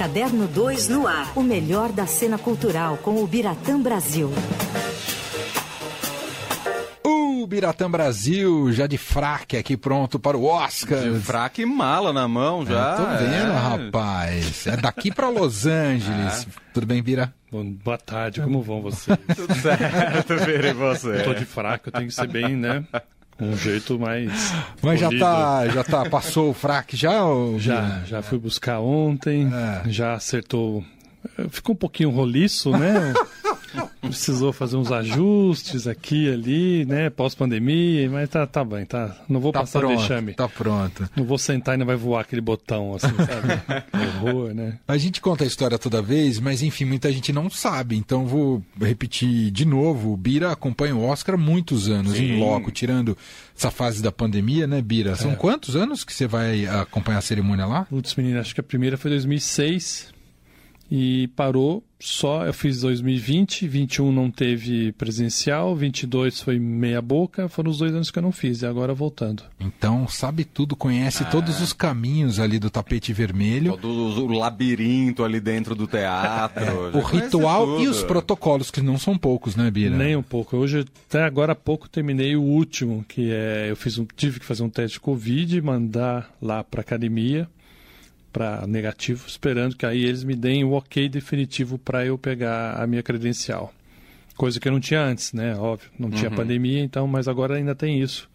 Caderno 2 no ar. O melhor da cena cultural com o Biratã Brasil. O Biratã Brasil, já de fraque aqui pronto para o Oscar. De fraque e mala na mão já. É, tô vendo, é. rapaz. É daqui para Los Angeles. É. Tudo bem, Bira? Bom, boa tarde, como vão vocês? Tudo certo, Bira, e você? Eu tô de fraco, eu tenho que ser bem, né? Um jeito mais. Mas já tá, já tá, passou o fraque já? Ou... Já, já fui buscar ontem, é. já acertou. Ficou um pouquinho roliço, né? Precisou fazer uns ajustes aqui ali, né? Pós-pandemia, mas tá, tá bem, tá. Não vou tá passar pronto, deixame. Tá pronto. Não vou sentar e não vai voar aquele botão, assim, sabe? Horror, né? A gente conta a história toda vez, mas enfim, muita gente não sabe. Então vou repetir de novo. O Bira acompanha o Oscar há muitos anos, Sim. em loco, tirando essa fase da pandemia, né, Bira? São é. quantos anos que você vai acompanhar a cerimônia lá? Putz, menina, acho que a primeira foi 2006 e parou só. Eu fiz 2020, 21 não teve presencial, 22 foi meia boca, foram os dois anos que eu não fiz e agora voltando. Então sabe tudo, conhece todos os caminhos ali do tapete vermelho, todo o labirinto ali dentro do teatro, é, o ritual e os protocolos que não são poucos, né, Bira? Nem um pouco. Hoje até agora há pouco terminei o último, que é eu fiz um tive que fazer um teste de covid, mandar lá para academia para negativo, esperando que aí eles me deem o ok definitivo para eu pegar a minha credencial. Coisa que eu não tinha antes, né? Óbvio, não uhum. tinha pandemia, então, mas agora ainda tem isso.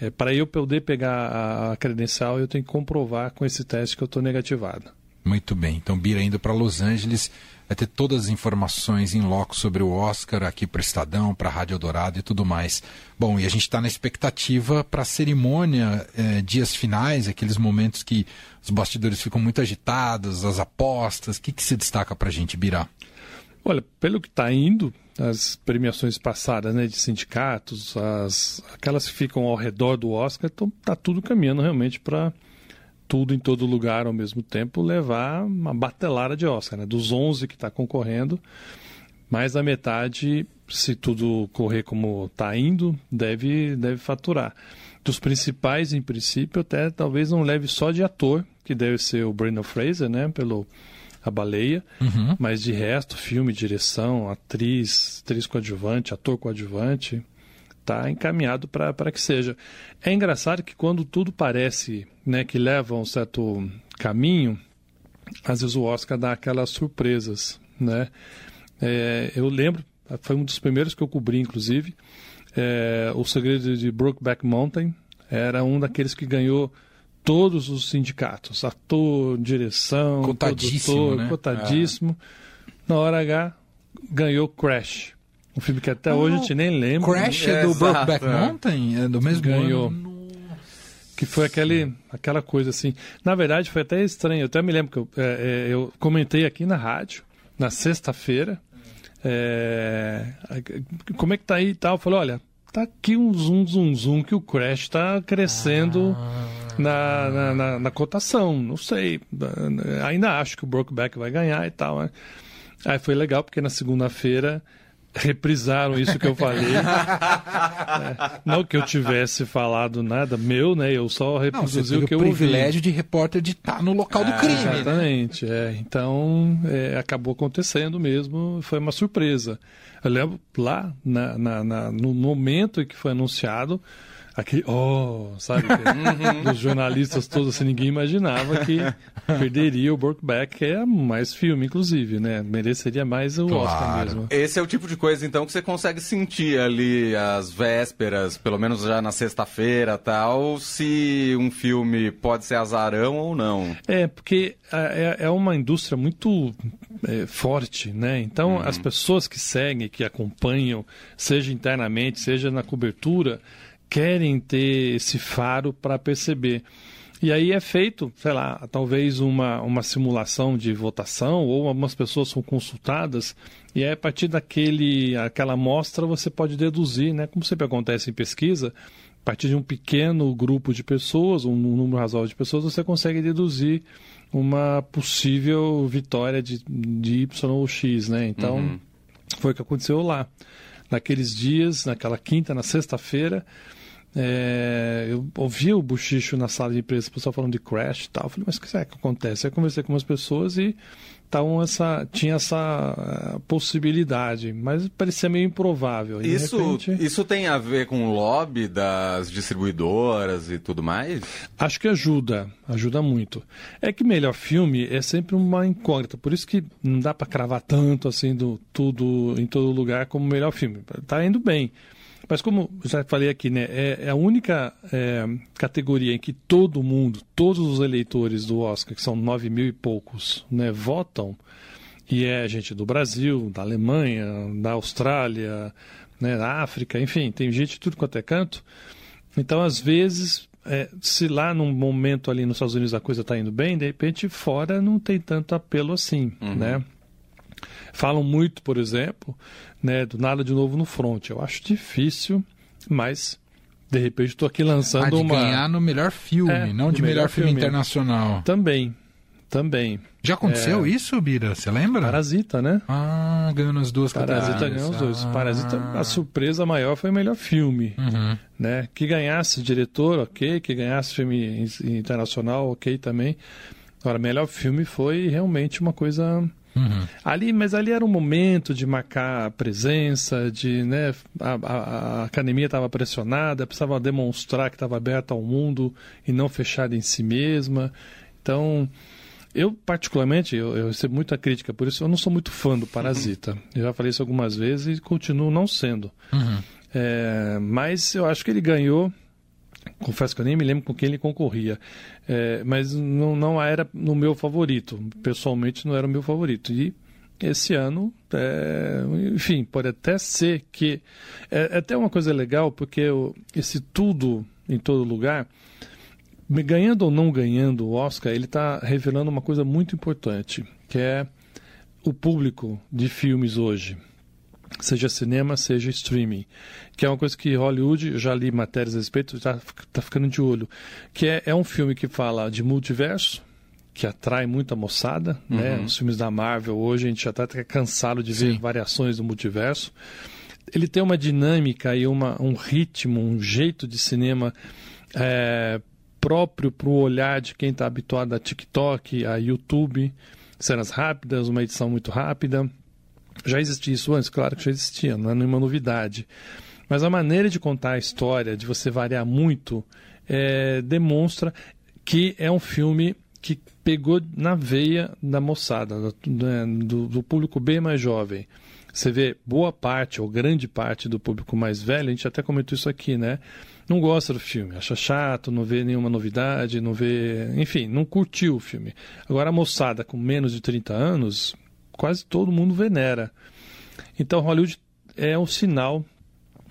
É, para eu poder pegar a, a credencial, eu tenho que comprovar com esse teste que eu estou negativado. Muito bem. Então, Bira indo para Los Angeles vai ter todas as informações em loco sobre o Oscar aqui para Estadão, para a Rádio Eldorado e tudo mais. Bom, e a gente está na expectativa para a cerimônia, eh, dias finais, aqueles momentos que os bastidores ficam muito agitados, as apostas. O que, que se destaca para a gente, Bira? Olha, pelo que está indo, as premiações passadas né, de sindicatos, as, aquelas que ficam ao redor do Oscar, está tudo caminhando realmente para tudo em todo lugar ao mesmo tempo, levar uma batelada de Oscar. Né? Dos 11 que está concorrendo, mais da metade, se tudo correr como está indo, deve, deve faturar. Dos principais, em princípio, até talvez não leve só de ator, que deve ser o Brandon Fraser, né? Pelo A Baleia. Uhum. Mas de resto, filme, direção, atriz, atriz coadjuvante, ator coadjuvante, está encaminhado para que seja. É engraçado que quando tudo parece né, que leva a um certo caminho, às vezes o Oscar dá aquelas surpresas. Né? É, eu lembro, foi um dos primeiros que eu cobri, inclusive, é, O Segredo de Brokeback Mountain, era um daqueles que ganhou todos os sindicatos, ator, direção, cotadíssimo, produtor, né? cotadíssimo. Na hora H, ganhou Crash. Um filme que até hoje a gente nem lembra. Crash é, do Brokeback é. Mountain? É do mesmo Ganhou. ano? Que foi aquele, aquela coisa assim. Na verdade, foi até estranho. Eu até me lembro que eu, é, é eu comentei aqui na rádio, na sexta-feira. É, como é que tá aí e tal? Eu falei, olha, tá aqui um zoom, zoom, zoom que o Crash está crescendo ah. na, na, na, na, cotação. Não sei. Ainda acho que o Brokeback vai ganhar e tal. Né? Aí foi legal, porque na segunda-feira reprisaram isso que eu falei. é, não que eu tivesse falado nada meu, né? Eu só reproduzi o que eu ouvi. o privilégio de repórter de estar no local do é, crime. Exatamente. Né? É. Então, é, acabou acontecendo mesmo. Foi uma surpresa. Eu lembro lá, na, na, na, no momento em que foi anunciado, aquele, oh, sabe, uhum. dos jornalistas todos, assim, ninguém imaginava que perderia o Brokeback, que é mais filme, inclusive, né? Mereceria mais o claro. Oscar mesmo. Esse é o tipo de coisa, então, que você consegue sentir ali as vésperas, pelo menos já na sexta-feira tal, se um filme pode ser azarão ou não. É, porque é, é uma indústria muito é, forte, né? Então, uhum. as pessoas que seguem, que acompanham, seja internamente, seja na cobertura, querem ter esse faro para perceber. E aí é feito, sei lá, talvez uma, uma simulação de votação, ou algumas pessoas são consultadas, e aí a partir daquele aquela amostra você pode deduzir, né? Como sempre acontece em pesquisa, a partir de um pequeno grupo de pessoas, um número razoável de pessoas, você consegue deduzir uma possível vitória de, de Y ou X, né? Então, uhum. foi o que aconteceu lá. Naqueles dias, naquela quinta, na sexta-feira, É, eu ouvi o buchicho na sala de imprensa, o pessoal falando de crash e tal. Eu falei, mas o que será que acontece? Aí eu conversei com umas pessoas e tavam essa, tinha essa uh, possibilidade, mas parecia meio improvável. E, isso, repente... isso tem a ver com o lobby das distribuidoras e tudo mais? Acho que ajuda, ajuda muito. É que melhor filme é sempre uma incógnita, por isso que não dá para cravar tanto assim do tudo em todo lugar como melhor filme. Tá indo bem. Mas como já falei aqui, né, é, é a única é, categoria em que todo mundo, todos os eleitores do Oscar, que são nove mil e poucos, né, votam, e é gente do Brasil, da Alemanha, da Austrália, né, da África, enfim, tem gente de tudo quanto é canto. Então, às vezes, é, se lá num momento ali nos Estados Unidos a coisa está indo bem, de repente fora não tem tanto apelo assim, uhum. né? Falam muito, por exemplo, né, do nada de novo no front. Eu acho difícil, mas de repente estou aqui lançando ah, de uma. ganhar no melhor filme, é, não de melhor, melhor filme, filme internacional. Também, também. Já aconteceu é... isso, Bira? Você lembra? Parasita, né? Ah, ganhou nas duas Parasita ganhou os dois. Ah. Parasita, a surpresa maior foi o melhor filme. Uhum. Né? Que ganhasse diretor, ok. Que ganhasse filme internacional, ok também. Agora, melhor filme foi realmente uma coisa Uhum. Ali, mas ali era um momento de marcar a presença, de né, a, a, a academia estava pressionada, precisava demonstrar que estava aberta ao mundo e não fechada em si mesma. Então, eu particularmente, eu, eu, recebo muita crítica, por isso eu não sou muito fã do Parasita. Uhum. Eu já falei isso algumas vezes e continuo não sendo. Uhum. É, mas eu acho que ele ganhou confesso que eu nem me lembro com quem ele concorria, é, mas não, não era no meu favorito, pessoalmente não era o meu favorito. E esse ano, é, enfim, pode até ser que. É, é até uma coisa legal, porque eu, esse tudo em todo lugar, ganhando ou não ganhando o Oscar, ele está revelando uma coisa muito importante, que é o público de filmes hoje seja cinema, seja streaming, que é uma coisa que Hollywood, eu já li matérias a respeito, já está ficando de olho, que é, é um filme que fala de multiverso, que atrai muita moçada, né? uhum. né? Os filmes da Marvel hoje a gente já está cansado de ver Sim. variações do multiverso. Ele tem uma dinâmica e uma, um ritmo, um jeito de cinema é, próprio para o olhar de quem está habituado a TikTok, a YouTube, cenas rápidas, uma edição muito rápida já existia isso antes? Claro que já existia, não é nenhuma novidade. Mas a maneira de contar a história, de você variar muito, é, demonstra que é um filme que pegou na veia da moçada, né, do, do, público bem mais jovem. Você vê boa parte, ou grande parte do público mais velho, a gente até comentou isso aqui, né? Não gosta do filme, acha chato, não vê nenhuma novidade, não vê. Enfim, não curtiu o filme. Agora a moçada com menos de 30 anos, quase todo mundo venera. Então Hollywood é um sinal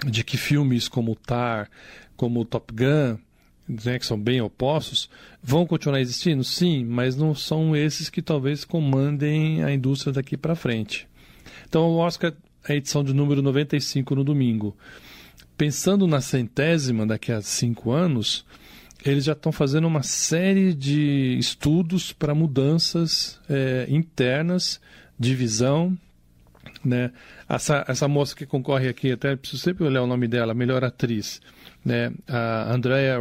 de que filmes como Tar, como Top Gun, né, que são bem opostos, vão continuar existindo? Sim, mas não são esses que talvez comandem a indústria daqui para frente. Então o Oscar a edição de número 95 no domingo. Pensando na centésima daqui a cinco anos, eles já estão fazendo uma série de estudos para mudanças é, internas divisão, né? Essa, essa moça que concorre aqui, até preciso sempre olhar o nome dela, melhor atriz, né? A Andrea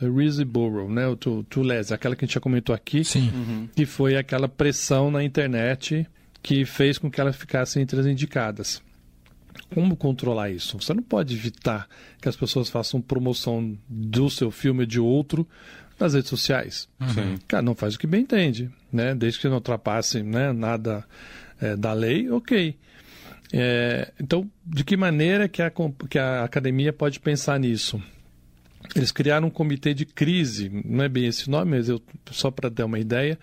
Riseborough, né? O Tulez, aquela que a gente já comentou aqui, Sim. Uhum. que foi aquela pressão na internet que fez com que ela ficasse entre as indicadas. Como controlar isso? Você não pode evitar que as pessoas façam promoção do seu filme ou de outro nas redes sociais. Uhum. Cara, não faz o que bem entende, né? Desde que não ultrapasse né, nada é, da lei, ok. É, então, de que maneira que a, que a academia pode pensar nisso? Eles criaram um comitê de crise, não é bem esse nome, mas eu, só para dar uma ideia,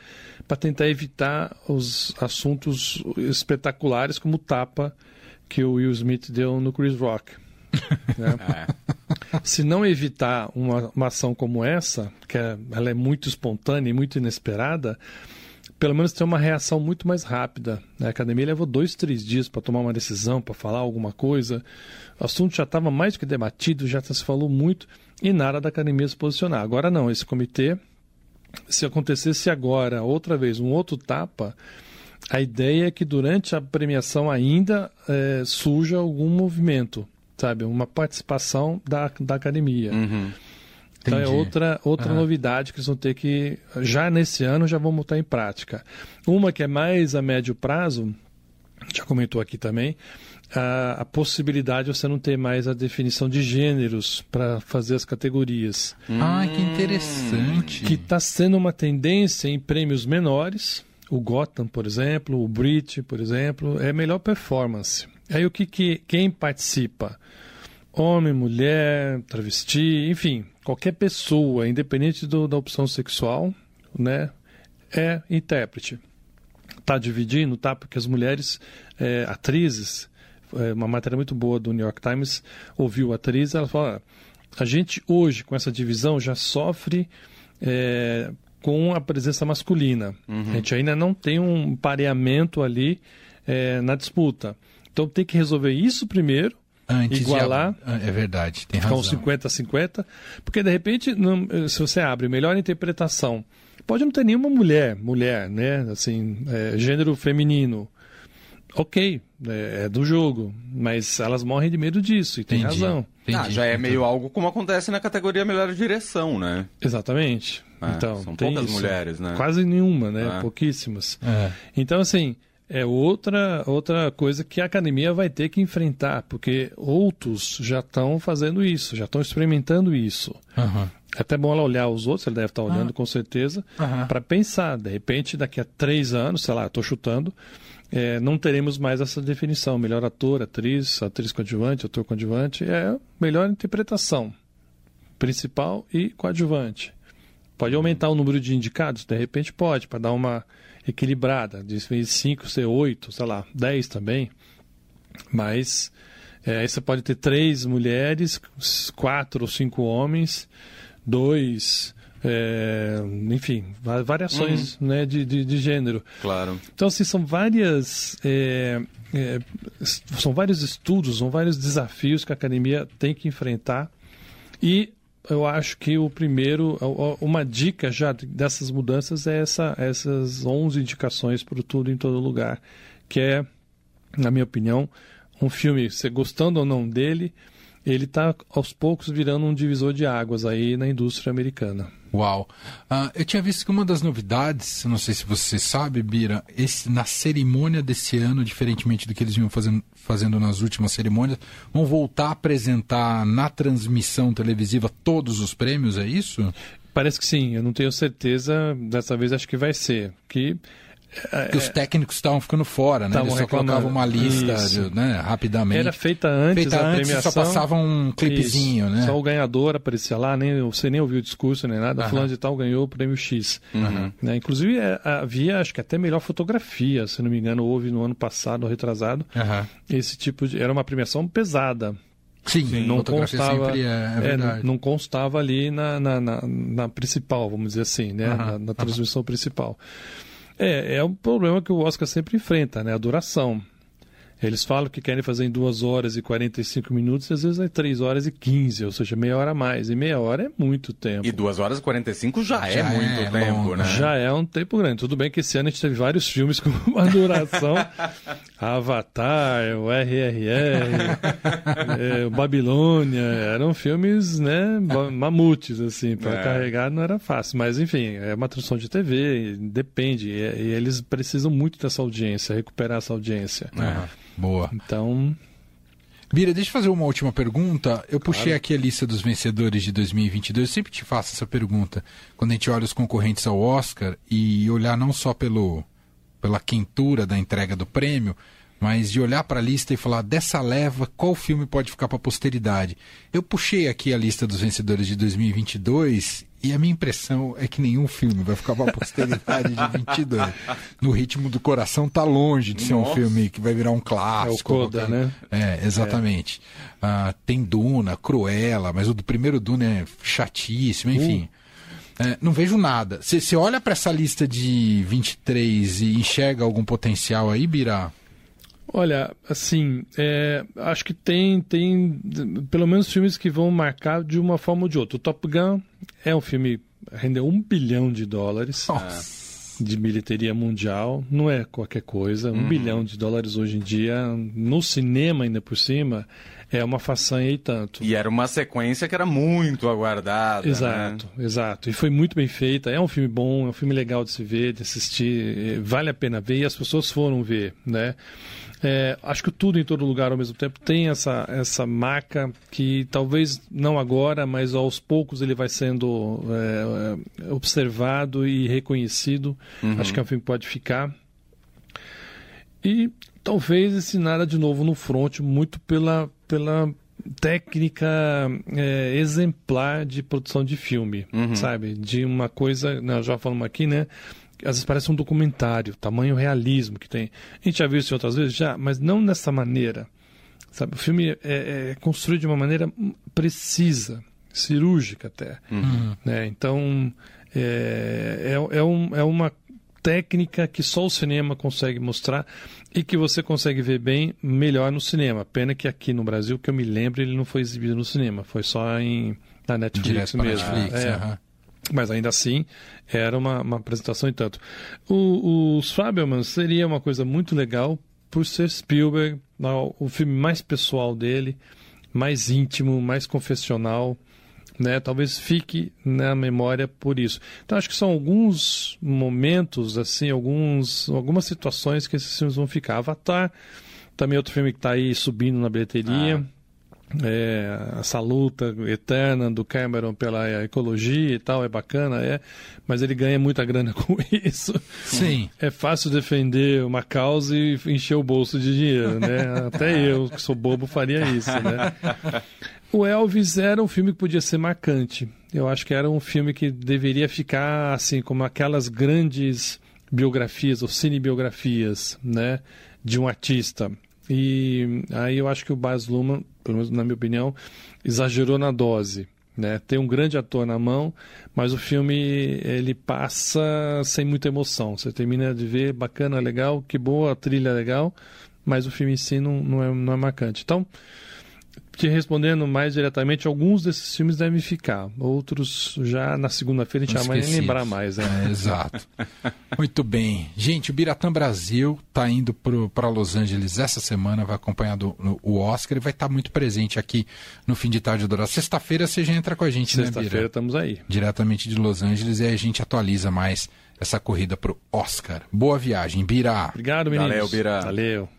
para tentar evitar os assuntos espetaculares como o tapa que o Will Smith deu no Chris Rock. Né? É. Se não evitar uma, uma ação como essa, que é, ela é muito espontânea e muito inesperada, pelo menos tem uma reação muito mais rápida. A academia levou dois, três dias para tomar uma decisão, para falar alguma coisa. O assunto já estava mais do que debatido, já se falou muito e nada da academia se posicionar. Agora não, esse comitê, se acontecesse agora outra vez um outro tapa, a ideia é que durante a premiação ainda é, surja algum movimento sabe? Uma participação da, da academia. Uhum. Então é outra, outra novidade que eles vão ter que, já nesse ano, já vão botar em prática. Uma que é mais a médio prazo, já comentou aqui também, a, a possibilidade de você não ter mais a definição de gêneros para fazer as categorias. Ah, que interessante. Que está sendo uma tendência em prêmios menores. O Gotham, por exemplo, o Brit, por exemplo, é melhor performance. Aí o que, que quem participa? Homem, mulher, travesti, enfim, qualquer pessoa, independente do, da opção sexual, né, é intérprete. Tá dividindo, tá? Porque as mulheres, é, atrizes, é, uma matéria muito boa do New York Times, ouviu a atriz, ela fala, a gente hoje, com essa divisão, já sofre é, com a presença masculina. A gente ainda não tem um pareamento ali é, na disputa. Então tem que resolver isso primeiro, Antes de- igualar, Ah, É verdade, tem ficar razão. uns 50-50, porque de repente, não- se você abre melhor interpretação, pode não ter nenhuma mulher, mulher, né? Assim, é, gênero feminino. Ok, é, é do jogo, mas elas morrem de medo disso, e tem Entendi. razão. Entendi. Ah, já é meio algo como acontece na categoria melhor direção, né? Exatamente. É, então, são tem poucas isso. mulheres, né? Quase nenhuma, né? É. Pouquíssimas. É. Então, assim, é outra, outra coisa que a academia vai ter que enfrentar, porque outros já estão fazendo isso, já estão experimentando isso. Aham. É até bom ela olhar os outros, ela deve estar olhando com certeza, Aham. para pensar. De repente, daqui a três anos, sei lá, estou chutando, é, não teremos mais essa definição. Melhor ator, atriz, atriz coadjuvante, ator coadjuvante, é melhor interpretação. Principal e coadjuvante. Pode aumentar o número de indicados? De repente pode, para dar uma equilibrada. De 5 ser 8, sei lá, 10 também. Mas é, aí você pode ter três mulheres, quatro ou cinco homens, dois, é, enfim, va- variações né, de, de, de gênero. Claro. Então, assim, são várias. é, é, são vários estudos, são vários desafios que a academia tem que enfrentar. E eu acho que o primeiro, uma dica já dessas mudanças é essa, essas 11 indicações para Tudo em Todo Lugar, que é, na minha opinião, um filme, você gostando ou não dele, ele está aos poucos virando um divisor de águas aí na indústria americana. Uau. Ah, eu tinha visto que uma das novidades, não sei se você sabe, Bira, esse, na cerimônia desse ano, diferentemente do que eles vinham fazendo, fazendo nas últimas cerimônias, vão voltar a apresentar na transmissão televisiva todos os prêmios, é isso? Parece que sim, eu não tenho certeza, dessa vez acho que vai ser. Que Porque os técnicos estavam ficando fora, né? Estavam Eles só reclamando. colocavam uma lista de- né, rapidamente. era feita antes Feita a antes, premiação. só passava um clipezinho, Isso. né? Só o ganhador aparecia lá, nem, você nem ouviu o discurso nem nada. Aham. Fulano de tal ganhou o prêmio X. Uhum. Né? Inclusive é, havia, acho que até melhor fotografia, se não me engano, houve no ano passado, ou retrasado. Aham. Esse tipo de. Era uma premiação pesada. Sim, não fotografia constava, é, é é, não, não constava ali na, na, na, na principal, vamos dizer assim, né? Aham, na, na transmissão principal. É, é um problema que o Oscar sempre enfrenta, né? A duração. Eles falam que querem fazer em 2 horas e 45 minutos, e às vezes é 3 horas e 15, ou seja, meia hora a mais. E meia hora é muito tempo. E 2 horas e 45 já, é Já muito é tempo, longo, né? Já é um tempo grande. Tudo bem que esse ano a gente teve vários filmes com uma duração. Avatar, o RRR, é, o Babilônia. Eram filmes, né, mamutes, assim, para É. carregar não era fácil. Mas, enfim, é uma transmissão de TV, depende. E, e eles precisam muito dessa audiência, recuperar essa audiência. É, boa. Então, Bira, deixa eu fazer uma última pergunta. Eu puxei aqui a lista dos vencedores de 2022. Eu sempre te faço essa pergunta. Quando a gente olha os concorrentes ao Oscar e olhar não só pelo, pela quentura da entrega do prêmio, mas de olhar para a lista e falar dessa leva, qual filme pode ficar para a posteridade. Eu puxei aqui a lista dos vencedores de 2022 e a minha impressão é que nenhum filme vai ficar para a posteridade de 22. No ritmo do coração tá longe de ser um Nossa. filme que vai virar um clássico. É o Coda, né? é, exatamente. Ah, tem Duna, Cruella, mas o do primeiro Duna é chatíssimo, enfim. É, não vejo nada. Você olha para essa lista de 23 e enxerga algum potencial aí, Bira? Olha, assim, é, acho que tem, tem pelo menos filmes que vão marcar de uma forma ou de outra. O Top Gun é um filme rendeu um bilhão de dólares de bilheteria mundial, não é qualquer coisa. Um bilhão de dólares hoje em dia no cinema ainda por cima é uma façanha e tanto. E era uma sequência que era muito aguardada. Exato, né? exato. E foi muito bem feita. É um filme bom, é um filme legal de se ver, de assistir. Vale a pena ver e as pessoas foram ver, né? É, acho que tudo em todo lugar ao mesmo tempo tem essa, essa marca que talvez não agora, mas aos poucos ele vai sendo é, observado e reconhecido. Uhum. Acho que é um filme que pode ficar. E talvez esse nada de novo no front, muito pela, pela técnica é, exemplar de produção de filme, uhum. sabe? De uma coisa, nós já falamos aqui, né? às vezes parece um documentário, tamanho realismo que tem. A gente já viu isso outras vezes, já, mas não dessa maneira. Sabe? O filme é, é construído de uma maneira precisa, cirúrgica até. Uhum. Né? Então, é, é, é, um, é uma técnica que só o cinema consegue mostrar e que você consegue ver bem melhor no cinema. Pena que aqui no Brasil, que eu me lembro, ele não foi exibido no cinema, foi só em, na Netflix Direto mesmo. Netflix, é. Uhum. Mas ainda assim, era uma, uma apresentação e tanto. O, os Fabelman seria uma coisa muito legal por ser Spielberg, o filme mais pessoal dele, mais íntimo, mais confessional. Né? Talvez fique na memória por isso. Então acho que são alguns momentos, assim, alguns, algumas situações que esses filmes vão ficar. Avatar, também outro filme que está aí subindo na bilheteria. Ah é, essa luta eterna do Cameron pela ecologia e tal é bacana, é, mas ele ganha muita grana com isso. Sim. É fácil defender uma causa e encher o bolso de dinheiro, né? Até eu, que sou bobo, faria isso, né? O Elvis era um filme que podia ser marcante. Eu acho que era um filme que deveria ficar assim como aquelas grandes biografias ou cinebiografias, né, de um artista. E aí eu acho que o Baz Luhrmann, pelo menos na minha opinião, exagerou na dose. Né? Tem um grande ator na mão, mas o filme ele passa sem muita emoção. Você termina de ver, bacana, legal, que boa, trilha legal, mas o filme em si não, não, é, não é marcante. Então, te respondendo mais diretamente, alguns desses filmes devem ficar. Outros já na segunda-feira a gente já vai lembrar mais. Né? É, exato. Muito bem. Gente, o Biratã Brasil está indo para Los Angeles essa semana, vai acompanhar do, no, o Oscar e vai estar tá muito presente aqui no fim de tarde do Sexta-feira você já entra com a gente, né, Sexta-feira estamos aí. Diretamente de Los Angeles e aí a gente atualiza mais essa corrida para o Oscar. Boa viagem, Bira. Obrigado, meninos. Valeu, Bira. Valeu.